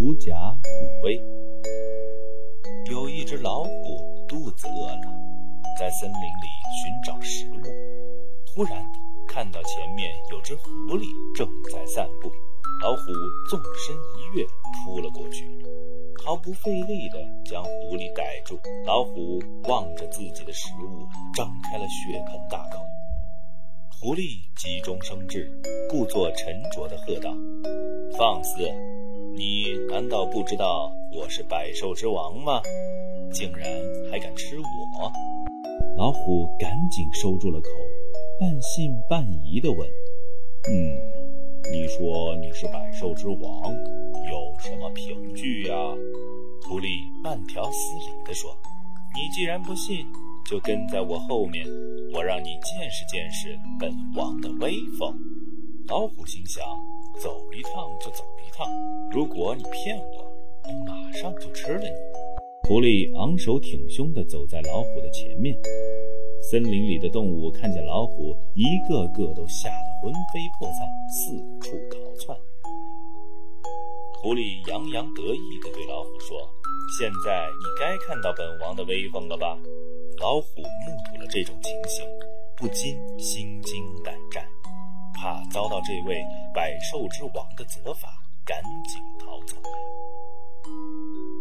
狐假虎威。有一只老虎肚子饿了，在森林里寻找食物，突然看到前面有只狐狸正在散步，老虎纵身一跃扑了过去，毫不费力地将狐狸逮住。老虎望着自己的食物，张开了血盆大口。狐狸急中生智，故作沉着地喝道：“放肆！难道不知道？”我是百兽之王吗？竟然还敢吃我！老虎赶紧收住了口，半信半疑地问：“嗯，你说你是百兽之王，有什么凭据呀？”狐狸慢条斯理地说：“你既然不信，就跟在我后面，我让你见识见识本王的威风。”老虎心想：走一趟就走一趟，如果你骗我。我马上就吃了你！狐狸昂首挺胸地走在老虎的前面。森林里的动物看见老虎，一个个都吓得魂飞魄散，四处逃窜。狐狸洋洋得意地对老虎说：“现在你该看到本王的威风了吧？”老虎目睹了这种情形，不禁心惊，这位百兽之王的责罚，赶紧逃走了。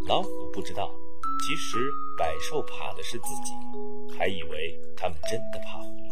老虎不知道，其实百兽怕的是自己，还以为他们真的怕虎。